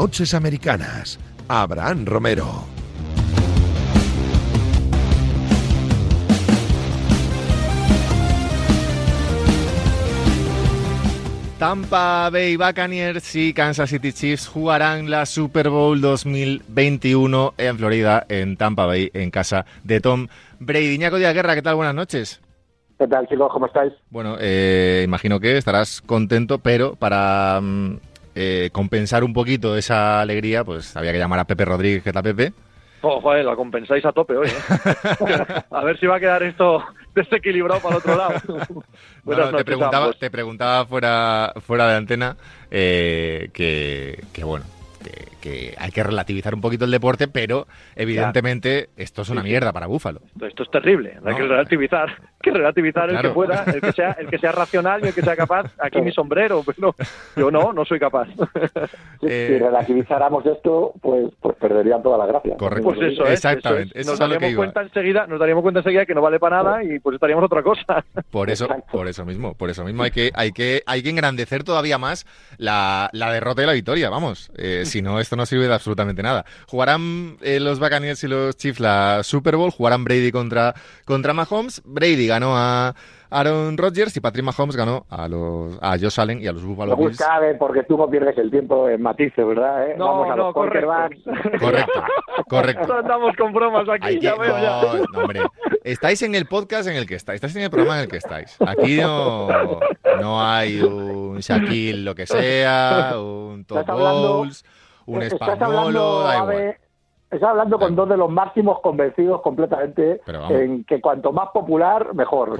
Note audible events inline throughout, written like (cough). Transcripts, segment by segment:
Noches Americanas. Abraham Romero. Tampa Bay Buccaneers y Kansas City Chiefs jugarán la Super Bowl 2021 en Florida, en Tampa Bay, en casa de Tom Brady. Iñaco Díaz Guerra, ¿qué tal? Buenas noches. ¿Qué tal, chicos? ¿Cómo estáis? Bueno, eh, imagino que estarás contento, pero para mm, eh, compensar un poquito esa alegría, pues había que llamar a Pepe Rodríguez, ¿qué tal, Pepe? Oh, joder, la compensáis a tope hoy. ¿eh? (laughs) a ver si va a quedar esto desequilibrado para el otro lado. Bueno, te, (laughs) preguntaba, te preguntaba fuera, fuera de antena eh, que, que, bueno, que, hay que relativizar un poquito el deporte, pero evidentemente esto es una mierda para Búfalo. Esto, es terrible, hay que relativizar, que relativizar el que pueda, el que sea, el que sea racional y el que sea capaz. Aquí mi sombrero, pero yo no, no soy capaz. si, eh, relativizáramos esto, pues, pues perderían toda la gracia. Correcto. Pues eso Exactamente. nos daríamos cuenta enseguida, nos daríamos cuenta enseguida que no vale para nada y pues estaríamos otra cosa. Por eso, por eso mismo, por eso mismo hay que, hay que, hay que engrandecer todavía más la, la derrota y la victoria, vamos. Eh, si no, esto no sirve de absolutamente nada. Jugarán eh, los Buccaneers y los Chiefs la Super Bowl, jugarán Brady contra, contra Mahomes. Brady ganó a Aaron Rodgers y Patrick Mahomes ganó a los a Josh Allen y a los Buffalo Bills. sabe porque tú no pierdes el tiempo en matices, ¿verdad? ¿Eh? No, Vamos a no, los (laughs) correcto. correcto, correcto. andamos con bromas aquí, ya veo ya. No, hombre, estáis en el podcast en el que estáis, estáis en el programa en el que estáis. Aquí no, no hay un Shaquille lo que sea, un Top Bowls un españolo, da igual. Estás hablando con dos de los máximos convencidos completamente en que cuanto más popular, mejor.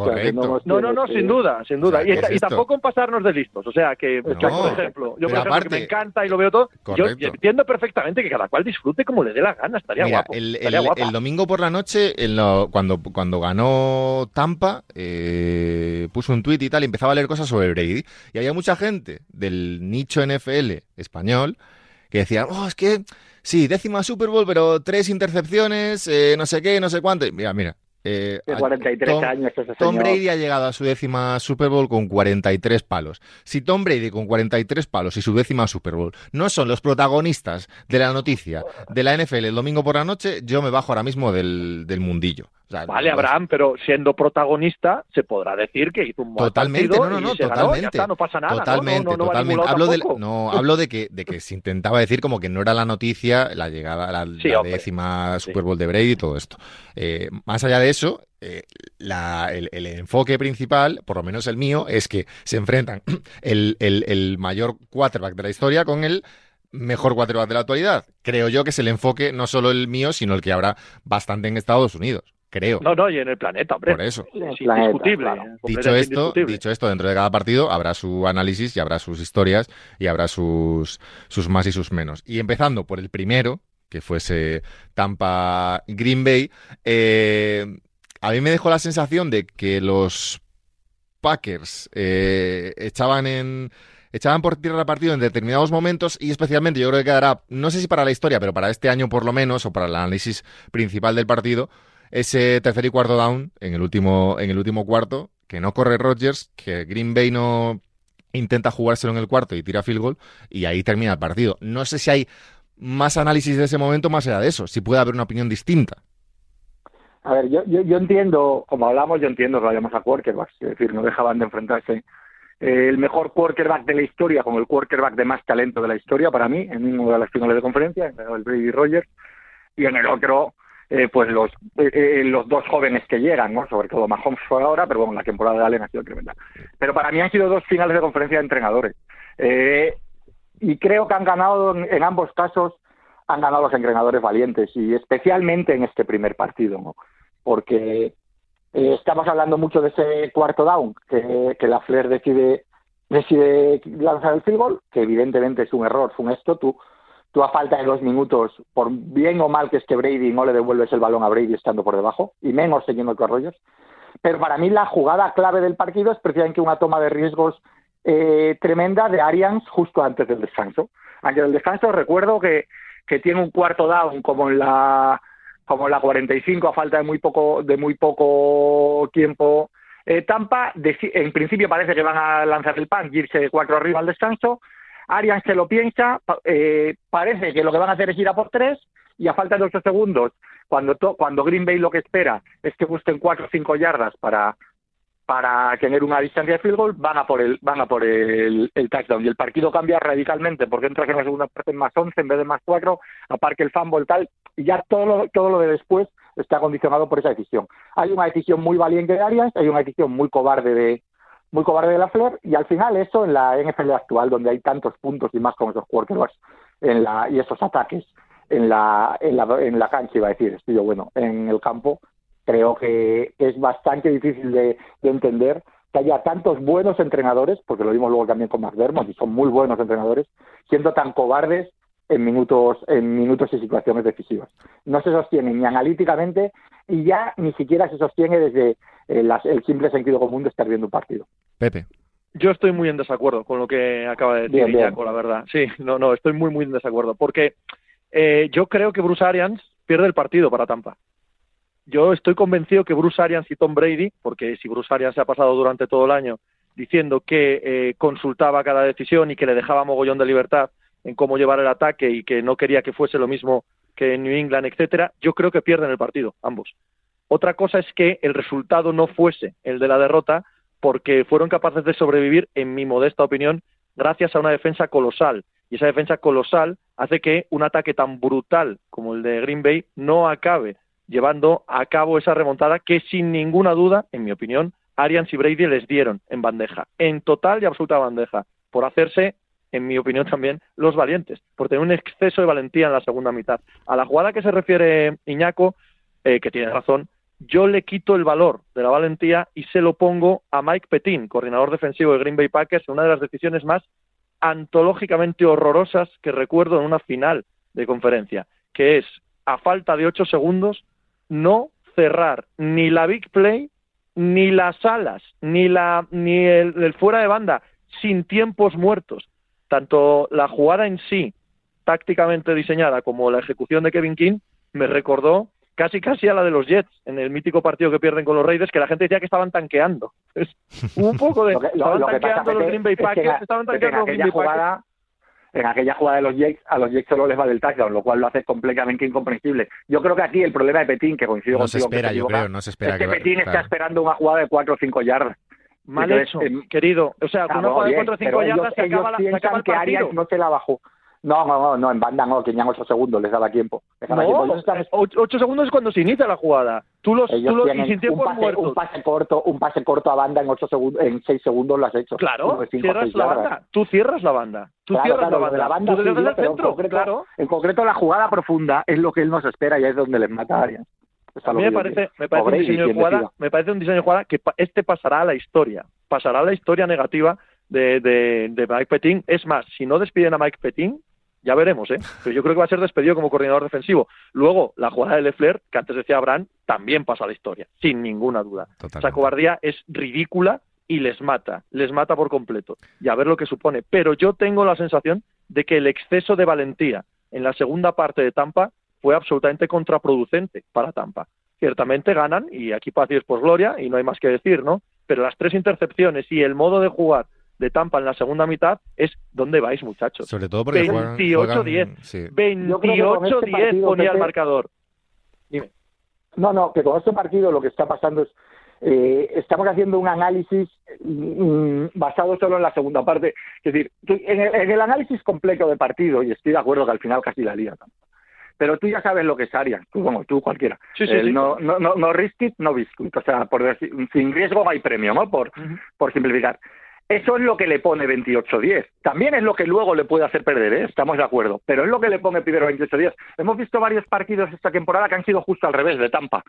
no, no, no, sin duda, sin duda. y, tampoco en pasarnos de listos. O sea, que, por ejemplo, yo por ejemplo, que me encanta y lo veo todo, yo entiendo perfectamente que cada cual disfrute como le dé la gana. Estaría guapo. El, el, domingo por la noche, cuando, cuando ganó Tampa, eh, puso un tuit y tal, y empezaba a leer cosas sobre Brady. Y había mucha gente del nicho NFL español que decían, oh, es que sí, décima Super Bowl, pero tres intercepciones, eh, no sé qué, no sé cuánto. mira, mira. Eh, 43 Tom, años Tom Brady ha llegado a su décima Super Bowl con 43 palos. Si Tom Brady con 43 palos y su décima Super Bowl no son los protagonistas de la noticia de la NFL el domingo por la noche, yo me bajo ahora mismo del, del mundillo vale, Abraham, pero siendo protagonista se podrá decir que hizo un buen totalmente, no, no, no, totalmente, no pasa nada, totalmente, totalmente. Hablo de, no, hablo de que de que se intentaba decir como que no era la noticia la llegada a la, décima Super Bowl de Brady y todo esto. Eh, más allá de eso, eh, el, enfoque principal, por lo menos el mío, es que se enfrentan (clears throat) el, el mayor quarterback de la historia con el mejor quarterback de la actualidad. Creo yo que es el enfoque no solo el mío, sino el que habrá bastante en Estados Unidos creo. No, no, y en el planeta, hombre. Por eso. Es indiscutible. Dicho esto, dicho esto, dentro de cada partido habrá su análisis y habrá sus historias y habrá sus, sus más y sus menos. Y empezando por el primero, que fuese Tampa Green Bay, eh, a mí me dejó la sensación de que los Packers eh, echaban en echaban por tierra el partido en determinados momentos y especialmente yo creo que quedará, no sé si para la historia, pero para este año por lo menos, o para el análisis principal del partido, ese tercer y cuarto down en el último, en el último cuarto, que no corre Rodgers, que Green Bay no intenta jugárselo en el cuarto y tira field goal, y ahí termina el partido. No sé si hay más análisis de ese momento más allá de eso, si puede haber una opinión distinta. A ver, yo, yo, entiendo, como hablamos, yo entiendo que vayamos a quarterbacks, es decir, no dejaban de enfrentarse eh, el mejor quarterback de la historia como el quarterback de más talento de la historia para mí, en uno de las finales de conferencia, el Brady Rogers, y en el otro eh, pues los, eh, eh, los dos jóvenes que llegan, ¿no? sobre todo Mahomes fue ahora, pero bueno, la temporada de Allen ha sido tremenda. Pero para mí han sido dos finales de conferencia de entrenadores. y creo que han ganado en, ambos casos, han ganado los entrenadores valientes y especialmente en este primer partido, porque estamos hablando mucho de ese cuarto down que, que la Flair decide decide lanzar el field goal, que evidentemente es un error funesto, tú tú a falta de dos minutos, por bien o mal que esté Brady, no le devuelves el balón a Brady estando por debajo, y menos teniendo que arroyos. Pero para mí la jugada clave del partido es precisamente una toma de riesgos eh, tremenda de Arians justo antes del descanso. Antes del descanso recuerdo que, que tiene un cuarto down como en la como en la 45 a falta de muy poco de muy poco tiempo eh, Tampa en principio parece que van a lanzar el pan irse cuatro arriba al descanso Arians se lo piensa, eh, parece que lo que van a hacer es ir a por tres y a falta de ocho segundos, cuando, cuando Green Bay lo que espera es que busquen cuatro o cinco yardas para, tener una distancia de field goal, van a por el, van a por el, touchdown. Y el partido cambia radicalmente, porque entras en la segunda parte más 11 en vez de más 4, aparque el fumble tal, y ya todo lo, todo lo de después está condicionado por esa decisión. Hay una decisión muy valiente de Arias, hay una decisión muy cobarde de muy cobarde de la Flair, y al final eso en la NFL actual, donde hay tantos puntos y más con esos quarterbacks en la, y esos ataques en la, en la, en la cancha, iba a decir, estoy yo, bueno, en el campo, creo que es bastante difícil de, entender que haya tantos buenos entrenadores, porque lo vimos luego también con McDermott, y son muy buenos entrenadores, siendo tan cobardes en minutos, en minutos y situaciones decisivas. No se sostiene ni analíticamente y ya ni siquiera se sostiene desde eh, el simple sentido común de estar viendo un partido. Pepe. Yo estoy muy en desacuerdo con lo que acaba de decir Iñaco, la verdad. Sí, no, no, estoy muy, muy en desacuerdo. Porque eh, yo creo que Bruce Arians pierde el partido para Tampa yo estoy convencido que Bruce Arians y Tom Brady, porque si Bruce Arians se ha pasado durante todo el año diciendo que eh, consultaba cada decisión y que le dejaba mogollón de libertad en cómo llevar el ataque y que no quería que fuese lo mismo que en New England, etcétera, yo creo que pierden el partido, ambos. Otra cosa es que el resultado no fuese el de la derrota, porque fueron capaces de sobrevivir, en mi modesta opinión, gracias a una defensa colosal. Y esa defensa colosal hace que un ataque tan brutal como el de Green Bay no acabe llevando a cabo esa remontada que sin ninguna duda, en mi opinión, Arians y Brady les dieron en bandeja, en total y absoluta bandeja, por hacerse, en mi opinión también, los valientes, por tener un exceso de valentía en la segunda mitad. A la jugada que se refiere Iñaco, eh, que tiene razón, yo le quito el valor de la valentía y se lo pongo a Mike Petin, coordinador defensivo de Green Bay Packers, en una de las decisiones más antológicamente horrorosas que recuerdo en una final de conferencia, que es, a falta de ocho segundos, no cerrar ni la big play, ni las alas, ni, la, ni el, fuera de banda, sin tiempos muertos. Tanto la jugada en sí, tácticamente diseñada, como la ejecución de Kevin King, me recordó casi casi a la de los Jets en el mítico partido que pierden con los Raiders, que la gente decía que estaban tanqueando. un poco de... (laughs) estaban tanqueando los Green Bay Packers, estaban tanqueando los Green Bay Packers en aquella jugada de los Jets, a los Jets solo les vale el touchdown, lo cual lo hace completamente incomprensible. Yo creo que aquí el problema de Petín, que coincido no contigo... Se espera, yo creo, no se espera. Es que, Petín está esperando una jugada de 4 o 5 yardas. Mal hecho, querido. O sea, con una jugada de 4 o 5 yardas se acaba, la, se acaba el partido. que Arias no se la bajó. No, no, no, no, en banda no, que tenían 8 segundos, les daba tiempo. no, 8 segundos es cuando se inicia la jugada. Tú los, tú los y sin tiempo un pase, un pase corto, un pase corto a banda en 8 segundos, en 6 segundos lo has hecho. Claro, cierras la banda. Tú cierras la banda. Tú cierras la banda. La banda tú desde el centro, en concreto, claro. En concreto la jugada profunda es lo que él nos espera y es donde les mata a Arias. A mí me parece, me parece, un diseño de jugada, me parece un diseño de jugada que este pasará a la historia, pasará a la historia negativa de, de, de Mike Petin. Es más, si no despiden a Mike Petin, ya veremos, ¿eh? Pero yo creo que va a ser despedido como coordinador defensivo. Luego, la jugada de Lefler, que antes decía Abraham, también pasa a la historia, sin ninguna duda. Esa cobardía es ridícula y les mata, les mata por completo. Y a ver lo que supone. Pero yo tengo la sensación de que el exceso de valentía en la segunda parte de Tampa fue absolutamente contraproducente para Tampa. Ciertamente ganan, y aquí paz y es por gloria, y no hay más que decir, ¿no? Pero las tres intercepciones y el modo de jugar de Tampa en la segunda mitad es ¿dónde vais, muchachos? Sobre todo porque 28-10. 28-10 ponía el marcador. Dime. No, no, que con este partido lo que está pasando es eh, estamos haciendo un análisis mm, basado solo en la segunda parte. Es decir, en, el, análisis completo del partido, y estoy de acuerdo que al final casi la lía, pero tú ya sabes lo que es Arias, tú como tú cualquiera. Sí, sí, sí. No, no, no, no risk it, no biscuit. O sea, por decir, sin riesgo no hay premio, ¿no? Por, por simplificar. Eso es lo que le pone 28-10. También es lo que luego le puede hacer perder, ¿eh? estamos de acuerdo. Pero es lo que le pone primero 28-10. Hemos visto varios partidos esta temporada que han sido justo al revés de Tampa.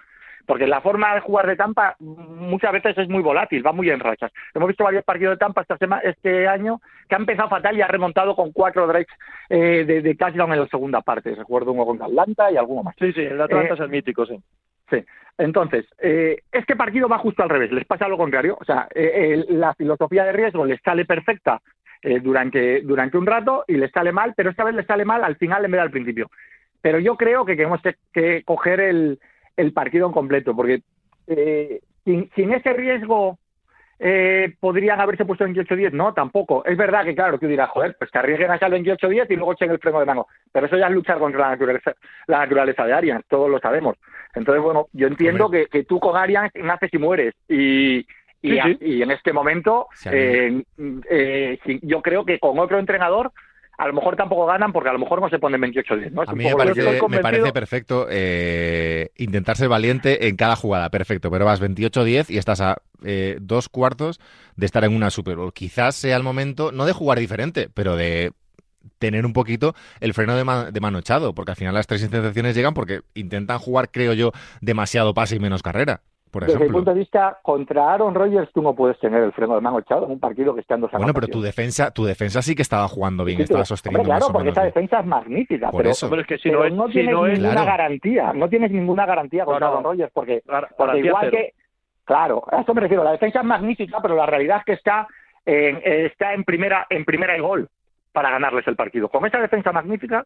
Porque la forma de jugar de Tampa muchas veces es muy volátil, va muy en rachas. Hemos visto varios partidos de Tampa esta semana, este año que ha empezado fatal y ha remontado con cuatro drives eh, de, de touchdown en la segunda parte. Recuerdo uno con Atlanta y alguno más. Sí, sí, el Atlanta eh, es el mítico, sí. Sí. Entonces, eh, este partido va justo al revés, les pasa lo contrario. O sea, eh, la filosofía de riesgo les sale perfecta eh, durante, durante un rato y les sale mal, pero esta vez les sale mal al final en vez del principio. Pero yo creo que tenemos que, coger el, el, partido en completo, porque sin, sin, ese riesgo eh, podrían haberse puesto en 28-10. No, tampoco. Es verdad que, claro, tú dirás, joder, pues que arriesguen a estar 28-10 y luego echen el freno de mano. Pero eso ya es luchar contra la naturaleza, la naturaleza de Arians, todos lo sabemos. Entonces, bueno, yo entiendo que, que, tú con Arians naces y mueres. Y, y, en este momento, eh, eh, yo creo que con otro entrenador a lo mejor tampoco ganan porque a lo mejor no se ponen 28-10. ¿no? A mí me parece, perfecto eh, intentar ser valiente en cada jugada, perfecto, pero vas 28-10 y estás a eh, dos cuartos de estar en una Super Bowl. Quizás sea el momento, no de jugar diferente, pero de tener un poquito el freno de, de mano echado, porque al final las tres intercepciones llegan porque intentan jugar, creo yo, demasiado pase y menos carrera. Desde el punto de vista contra Aaron Rodgers, tú no puedes tener el freno de mano echado en un partido que esté en dos Bueno, pero tu defensa, tu defensa sí que estaba jugando bien, estaba sosteniendo. claro, porque esa defensa es magnífica. pero, eso. es que si no, no tienes ninguna garantía, no tienes ninguna garantía contra Aaron Rodgers, porque, porque igual que, claro, a eso me refiero. La defensa es magnífica, pero la realidad es que está en, está en primera, en primera y gol para ganarles el partido. Con esa defensa magnífica,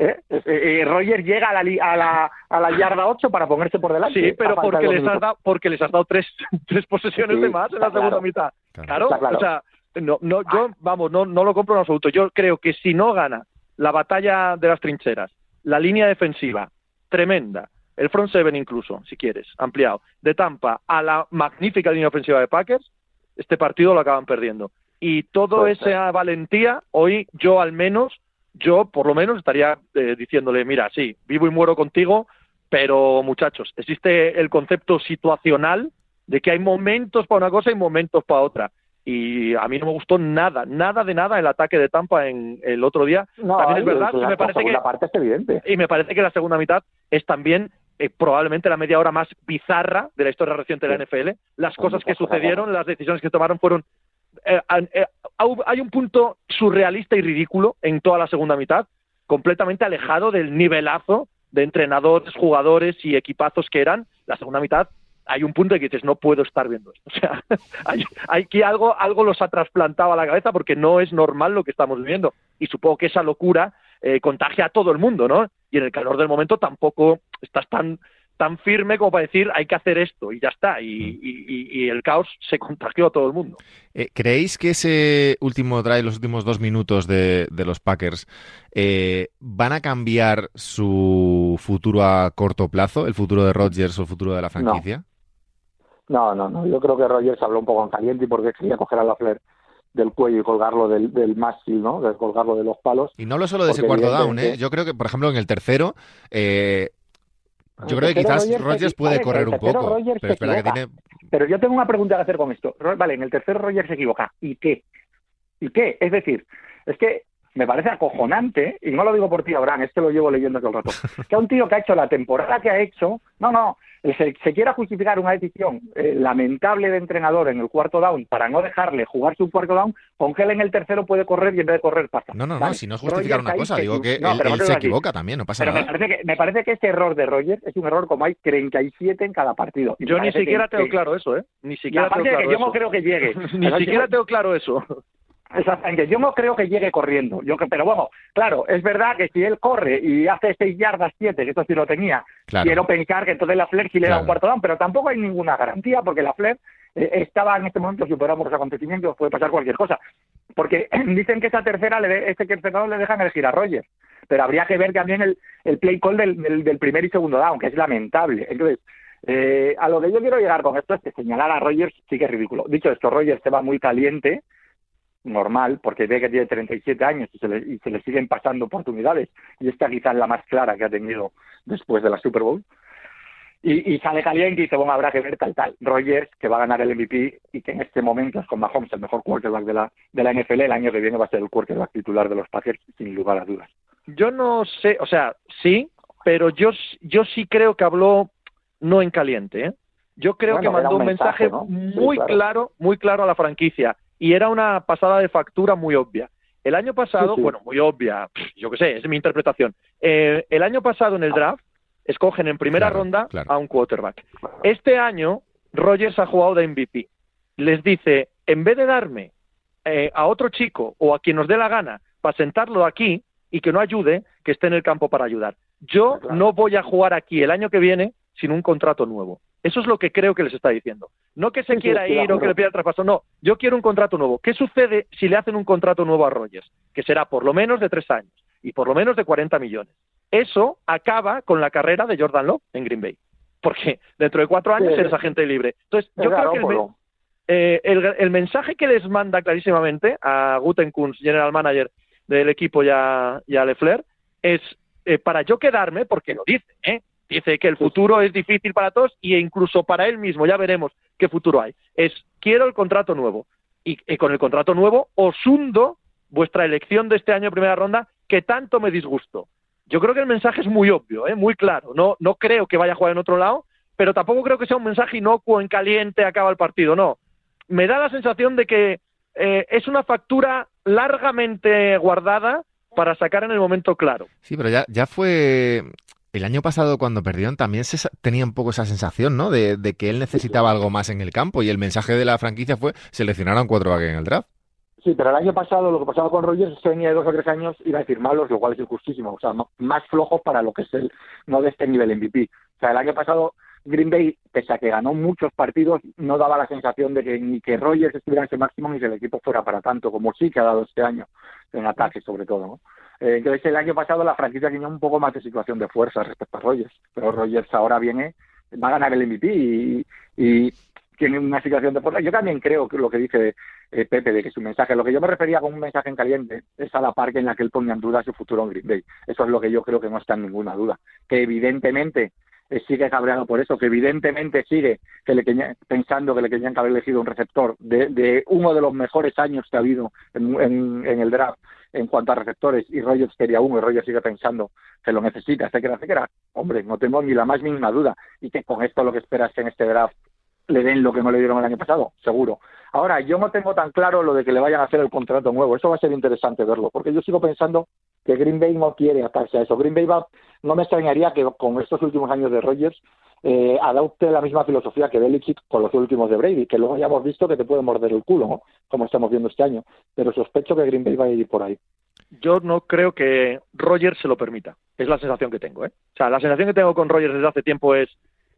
¿Eh? Eh, eh, Roger llega a la, a, la, a la yarda 8 para ponerse por delante. Sí, pero porque les, has dado, porque les has dado tres, (laughs) tres posesiones de más en la segunda mitad. Claro, o sea, no, no, yo, ah. vamos, no, no lo compro en absoluto. Yo creo que si no gana la batalla de las trincheras, la línea defensiva, tremenda, el front seven incluso, si quieres, ampliado, de Tampa a la magnífica línea ofensiva de Packers, este partido lo acaban perdiendo. Y toda esa valentía, hoy yo al menos yo por lo menos estaría eh, diciéndole, mira, sí, vivo y muero contigo, pero muchachos, existe el concepto situacional de que hay momentos para una cosa y momentos para otra. Y a mí no me gustó nada, nada de nada el ataque de Tampa en el otro día. también es verdad, y me parece que parte es evidente. y me parece que la segunda mitad es también eh, probablemente la media hora más bizarra de la historia reciente de la NFL. Las cosas que sucedieron, las decisiones que tomaron fueron eh, eh, hay un punto surrealista y ridículo en toda la segunda mitad, completamente alejado del nivelazo de entrenadores, jugadores y equipazos que eran. La segunda mitad hay un punto en que dices, no puedo estar viendo esto. (laughs) O sea, hay, que algo, algo los ha trasplantado a la cabeza porque no es normal lo que estamos viviendo. Y supongo que esa locura eh, contagia a todo el mundo, ¿no? Y en el calor del momento tampoco estás tan tan firme como para decir hay que hacer esto y ya está. Y, mm. el caos se contagió a todo el mundo. Eh, ¿Creéis que ese último drive, los últimos dos minutos de, los Packers, eh, van a cambiar su futuro a corto plazo, el futuro de Rodgers o el futuro de la franquicia? No, no, no. Yo creo que Rodgers habló un poco en caliente y porque quería coger a la Flair del cuello y colgarlo del, del mástil, ¿no? De colgarlo de los palos. Y no hablo solo de ese cuarto down, ¿eh? Yo creo que, por ejemplo, en el tercero, eh, yo creo que quizás Rogers, puede correr un poco. Pero, espera, que tiene... pero yo tengo una pregunta que hacer con esto. Vale, en el tercero Rogers se equivoca. ¿Y qué? ¿Y qué? Es decir, es que me parece acojonante, y no lo digo por ti, Abraham, es que lo llevo leyendo todo el rato, que a un tío que ha hecho la temporada que ha hecho, no, no, se, quiera justificar una decisión eh, lamentable de entrenador en el cuarto down para no dejarle jugar su cuarto down, con que él en el tercero puede correr y en vez de correr pasa. No, no, no, si no es justificar una cosa, digo que él, se equivoca también, no pasa nada. Me parece, que, me parece que este error de Rogers es un error como hay 37 en cada partido. Yo ni siquiera tengo claro eso, ¿eh? Ni siquiera tengo claro Yo no creo que llegue. (laughs) ni siquiera tengo claro eso. Exactamente, yo no creo que llegue corriendo, yo pero bueno, claro, es verdad que si él corre y hace seis yardas siete, que esto sí lo tenía, quiero pensar que entonces la Flair sí le da un cuarto down, pero tampoco hay ninguna garantía porque la Flair eh, estaba en este momento, si superamos los acontecimientos, puede pasar cualquier cosa, porque (clears throat) dicen que esa tercera, le, este tercero le dejan elegir a Rogers, pero habría que ver también el, el play call del, del, primer y segundo down, que es lamentable, entonces eh, a lo que yo quiero llegar con esto es que señalar a Rogers sí que es ridículo. Dicho esto, Rogers se va muy caliente, normal, porque ve que tiene 37 años y se, le, y se le siguen pasando oportunidades, y esta quizás la más clara que ha tenido después de la Super Bowl. Y, y, sale caliente y dice, bueno, habrá que ver tal, tal. Rogers, que va a ganar el MVP y que en este momento es con Mahomes el mejor quarterback de la, de la NFL, el año que viene va a ser el quarterback titular de los Packers, sin lugar a dudas. Yo no sé, o sea, sí, pero yo, yo sí creo que habló no en caliente, ¿eh? Yo creo que mandó un mensaje, muy claro, muy claro a la franquicia y era una pasada de factura muy obvia. El año pasado, bueno, muy obvia, yo qué sé, es mi interpretación. Eh, el año pasado en el draft escogen en primera ronda a un quarterback. Este año Rogers ha jugado de MVP. Les dice, en vez de darme eh, a otro chico o a quien nos dé la gana para sentarlo aquí y que no ayude, que esté en el campo para ayudar. Yo no voy a jugar aquí el año que viene sin un contrato nuevo. Eso es lo que creo que les está diciendo. No que se quiera ir o que le pida el traspaso, no. Yo quiero un contrato nuevo. ¿Qué sucede si le hacen un contrato nuevo a Rogers? Que será por lo menos de tres años y por lo menos de 40 millones. Eso acaba con la carrera de Jordan Love en Green Bay. Porque dentro de cuatro años eres agente libre. Entonces, yo creo que eh, el, mensaje que les manda clarísimamente a Gutenkunz, general manager del equipo y a, y Lefler, es eh, para yo quedarme, porque lo dice, ¿eh? Dice que el futuro es difícil para todos e incluso para él mismo, ya veremos qué futuro hay. Es quiero el contrato nuevo y, con el contrato nuevo os hundo vuestra elección de este año primera ronda que tanto me disgustó. Yo creo que el mensaje es muy obvio, ¿eh? muy claro. No, no creo que vaya a jugar en otro lado, pero tampoco creo que sea un mensaje inocuo, en caliente, acaba el partido. No, me da la sensación de que eh, es una factura largamente guardada para sacar en el momento claro. Sí, pero ya, ya fue el año pasado cuando perdieron también se tenía un poco esa sensación, ¿no? De, que él necesitaba algo más en el campo y el mensaje de la franquicia fue seleccionar a un cuatro en el draft. Sí, pero el año pasado lo que pasaba con Rogers es que venía de dos o tres años iba a decir malos, lo cual es injustísimo. O sea, más flojos para lo que es el no de este nivel MVP. O sea, el año pasado Green Bay, pese a que ganó muchos partidos, no daba la sensación de que ni que Rogers estuviera en ese máximo ni que el equipo fuera para tanto, como sí que ha dado este año, en ataque sobre todo. ¿no? Eh, entonces, el año pasado la franquicia tenía un poco más de situación de fuerza respecto a Rogers, pero Rogers ahora viene, va a ganar el MVP y, y tiene una situación de fuerza. Yo también creo que lo que dice eh, Pepe de que su mensaje, lo que yo me refería con un mensaje en caliente, es a la par que en la que él ponga en duda su futuro en Green Bay. Eso es lo que yo creo que no está en ninguna duda. Que evidentemente eh, sigue cabreado por eso, que evidentemente sigue pensando que le querían que haber elegido un receptor de, uno de los mejores años que ha habido en, el draft en cuanto a receptores y Rogers quería uno y Rogers sigue pensando que lo necesita, etcétera, etcétera. Hombre, no tengo ni la más mínima duda y que con esto lo que esperas en este draft le den lo que no le dieron el año pasado, seguro. Ahora, yo no tengo tan claro lo de que le vayan a hacer el contrato nuevo. Eso va a ser interesante verlo, porque yo sigo pensando que Green Bay no quiere atarse a eso. Green Bay va, no me extrañaría que con estos últimos años de Rodgers eh, adopte la misma filosofía que Belichick con los últimos de Brady, que luego ya hemos visto que te puede morder el culo, como estamos viendo este año. Pero sospecho que Green Bay va a ir por ahí. Yo no creo que Rodgers se lo permita. Es la sensación que tengo. ¿eh? O sea, la sensación que tengo con Rodgers desde hace tiempo es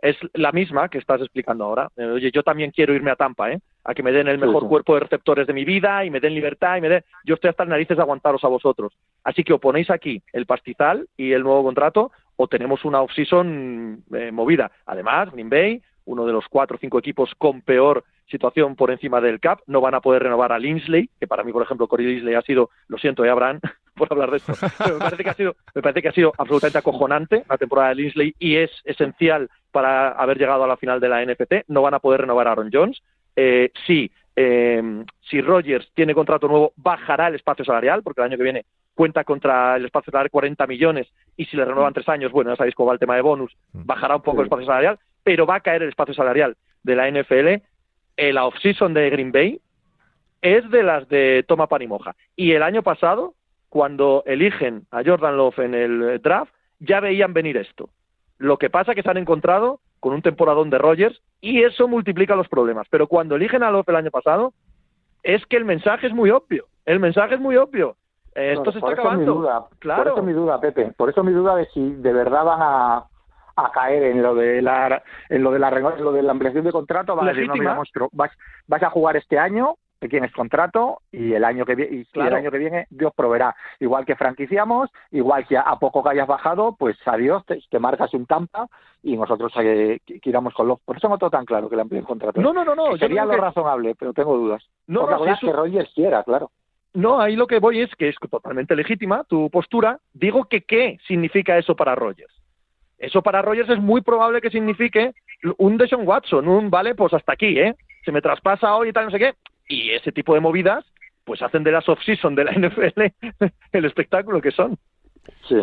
es la misma que estás explicando ahora. Eh, oye, yo también quiero irme a Tampa, ¿eh? A que me den el mejor cuerpo de receptores de mi vida y me den libertad y me den... Yo estoy hasta las narices de aguantaros a vosotros. Así que o ponéis aquí el pastizal y el nuevo contrato o tenemos una off-season eh, movida. Además, Green Bay, uno de los cuatro o cinco equipos con peor situación por encima del cap, no van a poder renovar a Linsley, que para mí, por ejemplo, Corey Linsley ha sido, lo siento, ¿eh, Abraham, (laughs) por hablar de esto, pero me parece que ha sido, me parece que ha sido absolutamente acojonante la temporada de Linsley y es esencial para haber llegado a la final de la NFT. No van a poder renovar a Aaron Jones. Eh, sí, eh, si Rogers tiene contrato nuevo, bajará el espacio salarial, porque el año que viene cuenta contra el espacio salarial 40 millones y si le renuevan tres años, bueno, ya sabéis cómo va el tema de bonus, mm. bajará un poco el espacio salarial, pero va a caer el espacio salarial de la NFL. La off-season de Green Bay es de las de toma pan y moja. Y el año pasado, cuando eligen a Jordan Love en el draft, ya veían venir esto. Lo que pasa es que se han encontrado con un temporadón de Rogers y eso multiplica los problemas. Pero cuando eligen a Love el año pasado, es que el mensaje es muy obvio. El mensaje es muy obvio. Esto se está acabando. duda, claro. Por eso mi duda, Pepe. Por eso mi duda de si de verdad van a, caer en lo de la en lo de la lo de la ampliación de contrato. Va a decir, no, vas, vas a jugar este año tienes contrato y el año que viene y el año que viene Dios proveerá igual que franquiciamos igual que a, poco que hayas bajado pues adiós te, te marcas un tampa y nosotros eh, que, iramos con los por eso no todo tan claro que le amplíe el contrato no no no no sería lo razonable pero tengo dudas no, no es que Rogers quiera claro no, ahí lo que voy es que es totalmente legítima tu postura. Digo que qué significa eso para Rogers. Eso para Rogers es muy probable que signifique un Deshaun Watson, un vale, pues hasta aquí, ¿eh? Se me traspasa hoy y tal, no sé qué y ese tipo de movidas pues hacen de las off-season de la (laughs) NFL el espectáculo que son. Sí,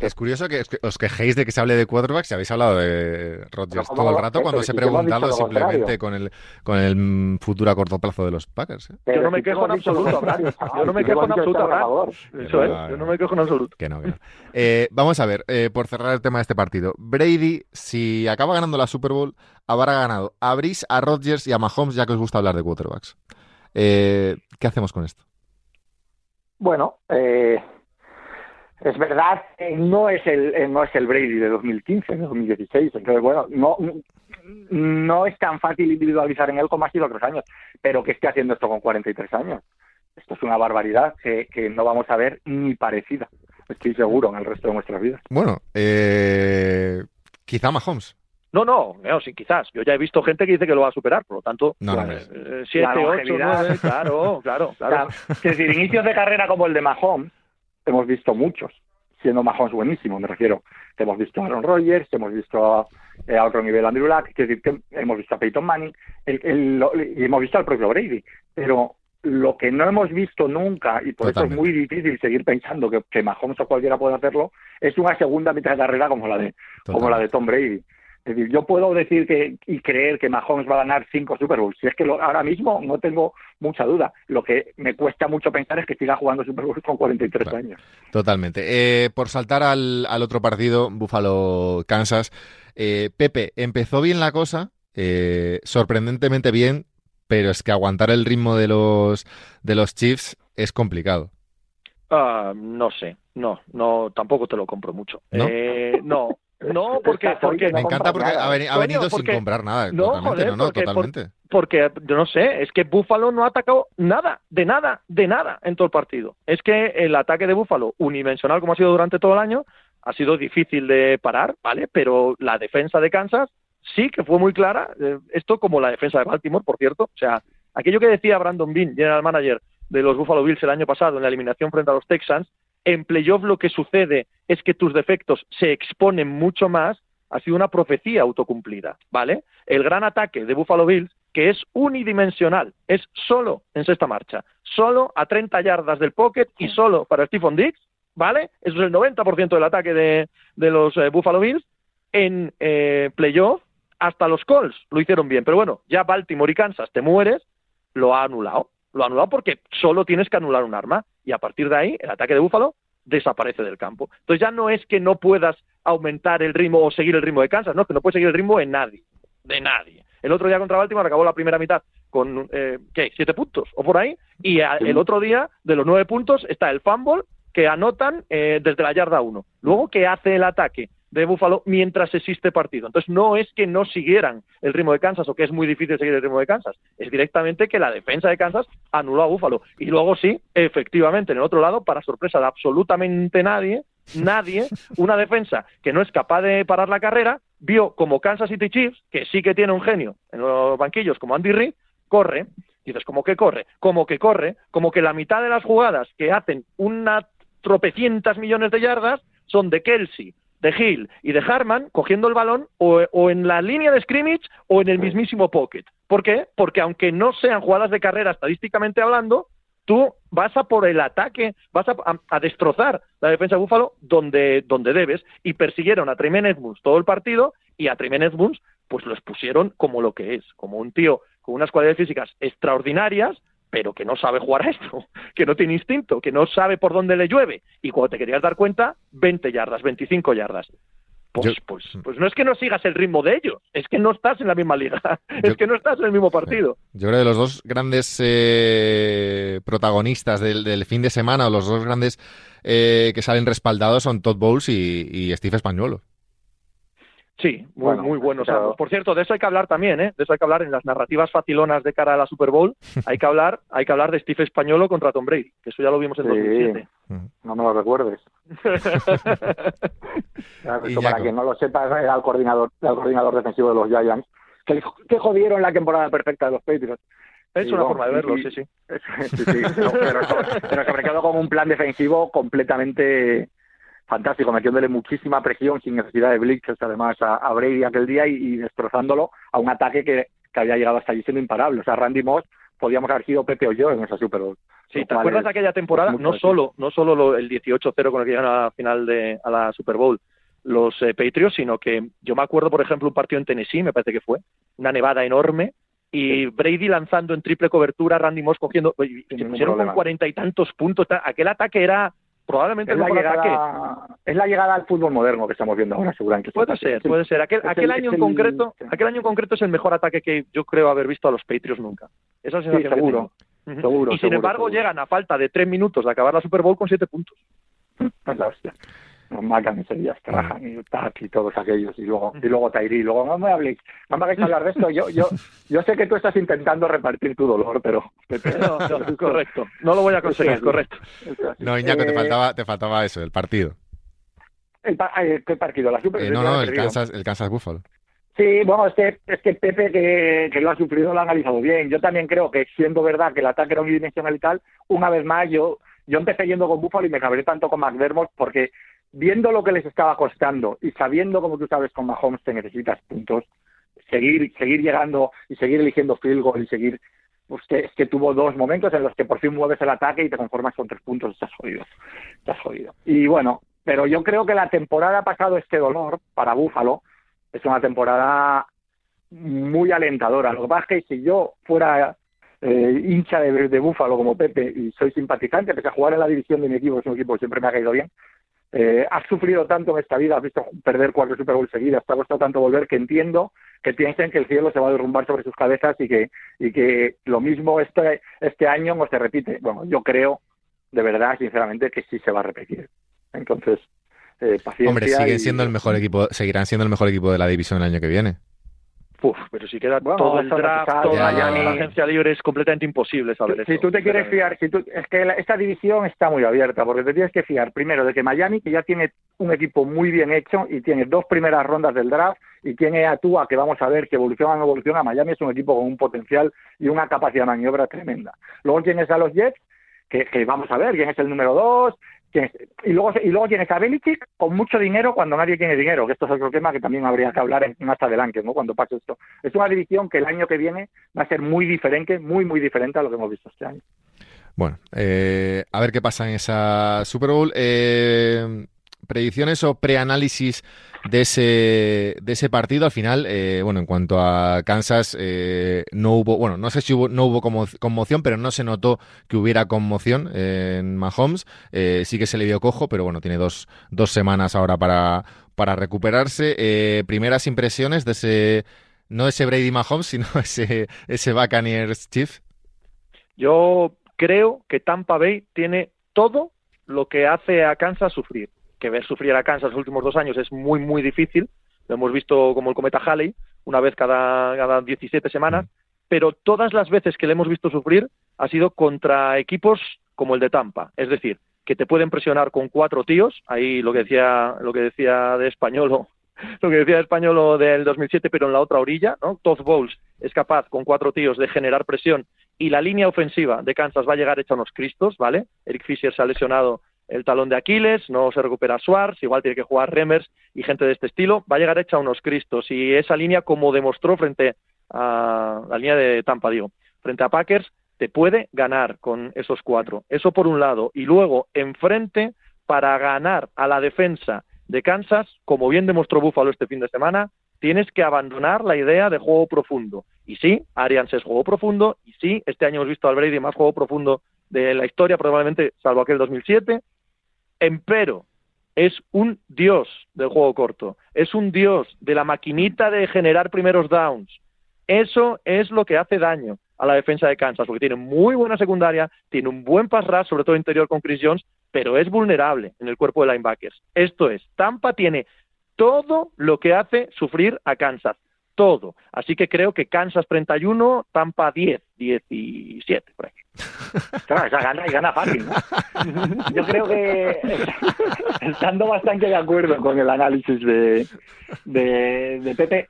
es curioso que os quejéis de que se hable de quarterbacks si habéis hablado de Rodgers todo el rato cuando se he preguntado simplemente con el, con el futuro a corto plazo de los Packers. ¿eh? Yo no me quejo en absoluto, Yo no me quejo en absoluto, Eso es, yo no me quejo en absoluto. Que no, que no. Eh, vamos a ver, eh, por cerrar el tema de este partido. Brady, si acaba ganando la Super Bowl, habrá ganado a Brice, a Rodgers y a Mahomes, ya que os gusta hablar de quarterbacks. ¿Qué hacemos con esto? Bueno, eh es verdad que no es el no es el Brady de 2015, de 2016. Entonces, bueno, no, no es tan fácil individualizar en él como ha sido otros años, pero que esté haciendo esto con 43 años. Esto es una barbaridad que, que no vamos a ver ni parecida, estoy seguro, en el resto de nuestras vidas. Bueno, eh, quizá Mahomes. No, no, no, sí, quizás. Yo ya he visto gente que dice que lo va a superar, por lo tanto, No, no, pues, eh, siete, La ocho, longevidad. nueve, claro, claro, claro. (laughs) O sea, es decir, inicios de carrera como el de Mahomes, hemos visto muchos, siendo Mahomes buenísimo, me refiero. Hemos visto a Aaron Rodgers, hemos visto a, eh, a otro nivel a Andrew Luck, es decir, que hemos visto a Peyton Manning, el- el- lo- y hemos visto al propio Brady. Pero lo que no hemos visto nunca, y por eso es muy difícil seguir pensando que, que Mahomes o cualquiera puede hacerlo, es una segunda mitad de carrera como la de, como la de Tom Brady. Es decir, yo puedo decir que y creer que Mahomes va a ganar cinco Super Bowls. Si es que lo- ahora mismo no tengo mucha duda. Lo que me cuesta mucho pensar es que siga jugando Super Bowls con 43 Claro. años. Totalmente. Eh, por saltar al, al otro partido, Buffalo-Kansas, eh, Pepe, empezó bien la cosa, eh, sorprendentemente bien, pero es que aguantar el ritmo de los, de los Chiefs es complicado. Ah, no sé, no, no, tampoco te lo compro mucho. ¿No? Eh, no, no, porque, porque, Me encanta porque nada. ha, venido sin comprar nada. No, totalmente, joder, no, no, porque- totalmente. porque, yo no sé, es que Buffalo no ha atacado nada, de nada, de nada en todo el partido. Es que el ataque de Buffalo, unidimensional como ha sido durante todo el año, ha sido difícil de parar, ¿vale? Pero la defensa de Kansas sí que fue muy clara. eh, Esto como la defensa de Baltimore, por cierto. O sea, aquello que decía Brandon Bean, general manager de los Buffalo Bills el año pasado en la eliminación frente a los Texans, en playoff lo que sucede es que tus defectos se exponen mucho más, ha sido una profecía autocumplida, ¿vale? El gran ataque de Buffalo Bills, que es unidimensional, es solo en sexta marcha, solo a 30 yardas del pocket y solo para Stephen Diggs, ¿vale? Eso es el 90% del ataque de, de los eh, Buffalo Bills. En eh, playoff, hasta los Colts lo hicieron bien, pero bueno, ya Baltimore y Kansas te mueres, lo ha anulado. Lo ha anulado porque solo tienes que anular un arma y a partir de ahí el ataque de Búfalo desaparece del campo. Entonces ya no es que no puedas aumentar el ritmo o seguir el ritmo de Kansas, no, que no puedes seguir el ritmo de nadie, de nadie. El otro día contra Baltimore acabó la primera mitad con, eh, ¿qué? ¿Siete puntos o por ahí? Y a- el otro día, de los nueve puntos, está el fumble que anotan eh, desde la yarda uno. Luego, ¿qué hace el ataque? De Búfalo mientras existe partido. Entonces no es que no siguieran el ritmo de Kansas o que es muy difícil seguir el ritmo de Kansas, es directamente que la defensa de Kansas anuló a Búfalo. Y luego sí, efectivamente, en el otro lado, para sorpresa de absolutamente nadie, nadie, (laughs) una defensa que no es capaz de parar la carrera, vio como Kansas City Chiefs, que sí que tiene un genio en los banquillos como Andy Reid, corre, dices, como que corre, como que corre, como que la mitad de las jugadas que hacen una tropecientas millones de yardas son de Kelsey, de Hill y de Harman cogiendo el balón o, o, en la línea de scrimmage o en el mismísimo pocket. ¿Por qué? Porque aunque no sean jugadas de carrera estadísticamente hablando, tú vas a por el ataque, vas a, a, a destrozar la defensa de Búfalo donde, donde debes y persiguieron a Tremaine Edmunds todo el partido y a Tremaine Edmunds pues lo expusieron como lo que es, como un tío con unas cualidades físicas extraordinarias pero que no sabe jugar a esto, (laughs) que no tiene instinto, que no sabe por dónde le llueve. Y cuando te querías dar cuenta, 20 yardas, 25 yardas. Pues, Yo- pues, pues no es que no sigas el ritmo de ellos, es que no estás en la misma liga, (laughs) Yo- es que no estás en el mismo partido. Yo creo que los dos grandes eh, protagonistas del, del fin de semana, o los dos grandes eh, que salen respaldados son Todd Bowles y, y Steve Españolo. Sí, muy, Bueno, muy buenos claro. ambos. Por cierto, de eso hay que hablar también, ¿eh? De eso hay que hablar en las narrativas facilonas de cara a la Super Bowl. (laughs) Hay que hablar, hay que hablar de Steve Españolo contra Tom Brady, que eso ya lo vimos en Sí. 2007. No me lo recuerdes. (laughs) Para quien no lo sepa, era el coordinador, el coordinador defensivo de los Giants, que, que jodieron la temporada perfecta de los Patriots. Es Sí, una forma de verlo, y- sí, sí. (laughs) Sí, sí, no, pero, sobre, pero sobre todo con un plan defensivo completamente fantástico, metiéndole muchísima presión sin necesidad de blitzes, además, a, a Brady aquel día y, y destrozándolo a un ataque que, que había llegado hasta allí siendo imparable. O sea, Randy Moss podíamos haber sido Pepe o yo en esa Super Bowl. Sí, ¿te acuerdas de aquella temporada? No solo, no solo lo- el 18-0 con el que llegan a la final de a la Super Bowl los eh, Patriots, sino que yo me acuerdo, por ejemplo, un partido en Tennessee, me parece que fue, una nevada enorme, y Brady lanzando en triple cobertura, Randy Moss cogiendo, se pusieron con cuarenta y tantos puntos. Aquel ataque era probablemente Es la, llegada, es la llegada al fútbol moderno que estamos viendo ahora, seguramente. Puede ser, puede ser. Aquel, aquel el- año en el- concreto, sí. aquel año en concreto es el mejor ataque que yo creo haber visto a los Patriots nunca. Esa Sí, sensación que seguro. tengo. Seguro, Y sin embargo seguro. llegan a falta de tres minutos de acabar la Super Bowl con siete puntos. (laughs) Es la hostia. Los Macan ese día, Strahan y Tack y todos aquellos, y luego, y luego Tairi, luego no me habléis, no me hagáis hablar de esto, yo, yo, yo sé que tú estás intentando repartir tu dolor, pero... no, correcto, no lo voy a conseguir, correcto. No, Iñaco, te, eh, faltaba, te faltaba eso, el partido. El, ¿Qué partido? La Super eh, no, no, el Kansas, el Kansas Buffalo. Sí, bueno, es que, es que Pepe, que, que, lo ha sufrido, lo ha analizado bien. Yo también creo que, siendo verdad que el ataque era unidimensional y tal, una vez más, yo, yo empecé yendo con Buffalo y me cabré tanto con McDermott porque viendo lo que les estaba costando y sabiendo, como tú sabes, con Mahomes te necesitas puntos, seguir, seguir llegando y seguir eligiendo field goal y seguir pues es que tuvo dos momentos en los que por fin mueves el ataque y te conformas con tres puntos, estás jodido, estás jodido. Y bueno, pero yo creo que la temporada ha pasado este dolor para Búfalo, es una temporada muy alentadora. Lo que pasa es que si yo fuera eh, hincha de, Búfalo como Pepe y soy simpatizante, pese a jugar en la división de mi equipo, es un equipo que siempre me ha caído bien, eh, has sufrido tanto en esta vida, has visto perder cuatro Super Bowl seguidas, te ha costado tanto volver que entiendo que piensen que el cielo se va a derrumbar sobre sus cabezas y que, y que lo mismo este, este año no se repite. Bueno, yo creo, de verdad, sinceramente, que sí se va a repetir. Entonces, eh, paciencia. Hombre, siguen siendo el mejor equipo, seguirán siendo el mejor equipo de la división el año que viene. Uf, pero si queda todo el draft, toda la, agencia libre es completamente imposible saber si, Si tú te quieres fiar, si tú, es que esta división está muy abierta, porque te tienes que fiar primero de que Miami, que ya tiene un equipo muy bien hecho y tiene dos primeras rondas del draft y tiene a Tua, que vamos a ver que evoluciona o no evoluciona, Miami es un equipo con un potencial y una capacidad de maniobra tremenda. Luego tienes a los Jets, que, que, vamos a ver quién es el número dos, y luego y luego tienes a Belichick con mucho dinero cuando nadie tiene dinero, que esto es otro tema que también habría que hablar más adelante, ¿no? Cuando pase esto. Es una división que el año que viene va a ser muy diferente, muy, muy diferente a lo que hemos visto este año. Bueno, eh, a ver qué pasa en esa Super Bowl. Eh, predicciones o preanálisis de ese, de ese partido. Al final, eh, bueno, en cuanto a Kansas, eh, no hubo, bueno, no sé si hubo, no hubo conmoción, pero no se notó que hubiera conmoción en Mahomes. Eh, sí que se le dio cojo, pero bueno, tiene dos, dos semanas ahora para, para recuperarse. primeras impresiones de ese, no ese Brady Mahomes, (laughs) sino ese, ese Buccaneers Chief. Yo creo que Tampa Bay tiene todo lo que hace a Kansas sufrir que ver sufrir a Kansas los últimos dos años es muy, muy difícil. Lo hemos visto como el cometa Halley, una vez cada, cada 17 semanas, pero todas las veces que le hemos visto sufrir ha sido contra equipos como el de Tampa. Es decir, que te pueden presionar con cuatro tíos, ahí lo que decía, lo que decía de español (laughs) lo que decía de español del 2007, pero en la otra orilla, ¿no? Todd Bowles es capaz con cuatro tíos de generar presión y la línea ofensiva de Kansas va a llegar hecha unos cristos, ¿vale? Eric Fisher se ha lesionado el talón de Aquiles, no se recupera Schwartz, igual tiene que jugar Remers y gente de este estilo, va a llegar hecha unos cristos y esa línea, como demostró frente a la línea de Tampa, digo, frente a Packers, te puede ganar con esos cuatro. Eso por un lado. Y luego, enfrente, para ganar a la defensa de Kansas, como bien demostró Buffalo este fin de semana, tienes que abandonar la idea de juego profundo. Y sí, Arians es juego profundo, y sí, este año hemos visto al Brady más juego profundo de la historia, probablemente, salvo aquel 2007, Empero es un dios del juego corto, es un dios de la maquinita de generar primeros downs. Eso es lo que hace daño a la defensa de Kansas, porque tiene muy buena secundaria, tiene un buen pass rush, sobre todo interior con Chris Jones, pero es vulnerable en el cuerpo de linebackers. Esto es, Tampa tiene todo lo que hace sufrir a Kansas todo. Así que creo que Kansas 31, Tampa 10, 17, por ahí. Claro, esa gana y gana fácil. Yo creo que estando bastante de acuerdo con el análisis de, de, de Pepe,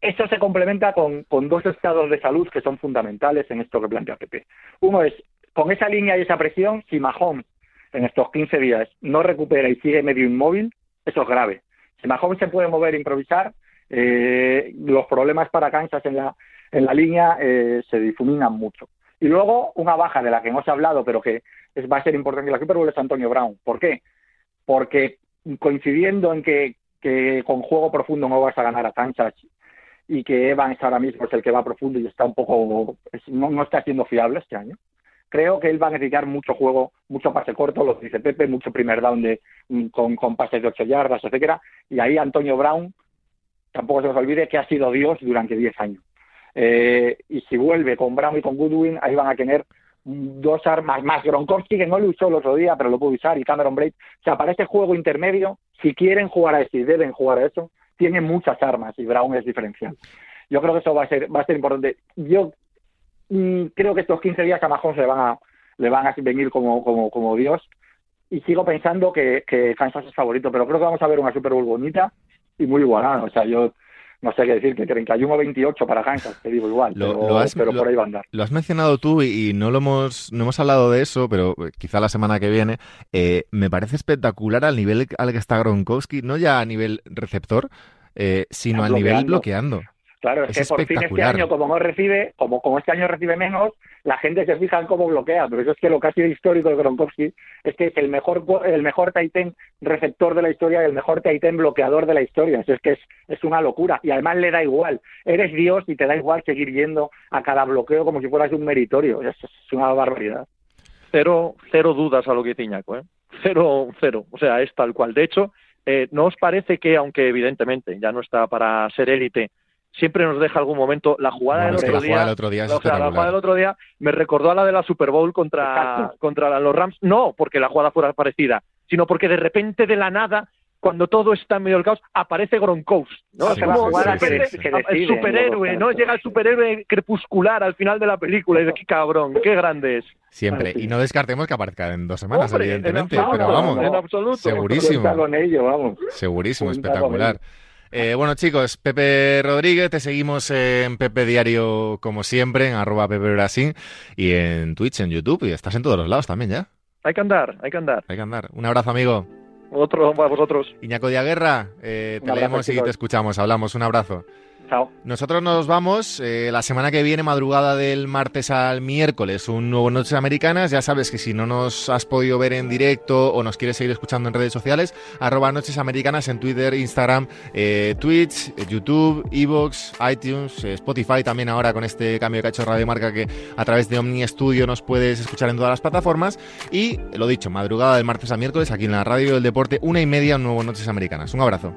esto se complementa con, con dos estados de salud que son fundamentales en esto que plantea Pepe. Uno es, con esa línea y esa presión, si Mahomes en estos 15 días no recupera y sigue medio inmóvil, eso es grave. Si Mahomes se puede mover e improvisar, eh, los problemas para Kansas en la, en la línea eh, se difuminan mucho. Y luego una baja de la que hemos hablado, pero que es, va a ser importante en la Super Bowl es Antonio Brown. ¿Por qué? Porque coincidiendo en que, con juego profundo no vas a ganar a Kansas y que Evans ahora mismo es el que va profundo y está un poco no, está siendo fiable este año. Creo que él va a necesitar mucho juego, mucho pase corto, lo dice Pepe, mucho primer down de, con, con pases de ocho yardas, etcétera. Y ahí Antonio Brown tampoco se nos olvide que ha sido Dios durante 10 años. Eh, y si vuelve con Brown y con Goodwin, ahí van a tener dos armas más. Gronkowski, que no lo usó el otro día, pero lo pudo usar, y Cameron Braid. O sea, para este juego intermedio, si quieren jugar a eso y deben jugar a eso, tienen muchas armas y Brown es diferencial. Yo creo que eso va a ser, va a ser importante. Yo mm, creo que estos 15 días a Mahomes le van a, le van a venir como, como, como Dios. Y sigo pensando que, que Kansas es favorito, pero creo que vamos a ver una Super Bowl bonita y muy igualada. O sea, yo no sé qué decir, que 31-28 para Kansas, te digo igual, pero, has, por ahí va a andar. Lo has mencionado tú y, no lo hemos, no hemos hablado de eso, pero eh, quizá la semana que viene, eh, me parece espectacular al nivel al que está Gronkowski, no ya a nivel receptor, eh, sino al nivel bloqueando. Claro, es, que por fin este año, como no recibe, como, como este año recibe menos, la gente se fija en cómo bloquea. Pero eso es que lo que ha sido histórico de Gronkowski es que es el mejor el mejor Titan receptor de la historia y el mejor Titan bloqueador de la historia. Eso es que es, es una locura. Y además le da igual. Eres Dios y te da igual seguir yendo a cada bloqueo como si fueras un meritorio. Es, es una barbaridad. Cero, cero dudas a lo que dice Iñaco, ¿eh? Cero, cero. O sea, es tal cual. De hecho, eh, ¿no os parece que, aunque evidentemente ya no está para ser élite, siempre nos deja algún momento. La jugada, del, otro día, la, jugada del otro día me recordó a la de la Super Bowl contra, contra los Rams. No porque la jugada fuera parecida, sino porque de repente de la nada cuando todo está en medio del caos, aparece Gronkowski, ¿no? el superhéroe, ¿no? Llega el superhéroe crepuscular al final de la película y dice, qué cabrón, qué grande es. Siempre. Y no descartemos que aparezca en dos semanas, evidentemente. pero vamos, en absoluto. Segurísimo. Segurísimo, espectacular. Eh, bueno, chicos, Pepe Rodríguez, te seguimos en Pepe Diario como siempre, en arroba Pepe Brasil y en Twitch, en YouTube, y estás en todos los lados también ya. Hay que andar, hay que andar. Hay que andar. Un abrazo, amigo. Otro para vosotros. Iñaco Diaguerra, eh, te leemos y te escuchamos. Hablamos. Un abrazo. Nosotros nos vamos eh, la semana que viene, madrugada del martes al miércoles, un nuevo Noches Americanas. Ya sabes que si no nos has podido ver en directo o nos quieres seguir escuchando en redes sociales, arroba Noches Americanas en Twitter, Instagram, eh, Twitch, YouTube, Evox, iTunes, eh, Spotify también ahora con este cambio que ha hecho Radio Marca que a través de Omni Studio nos puedes escuchar en todas las plataformas. Y lo dicho, madrugada del martes al miércoles aquí en la Radio del Deporte, una y media, un nuevo Noches Americanas. Un abrazo.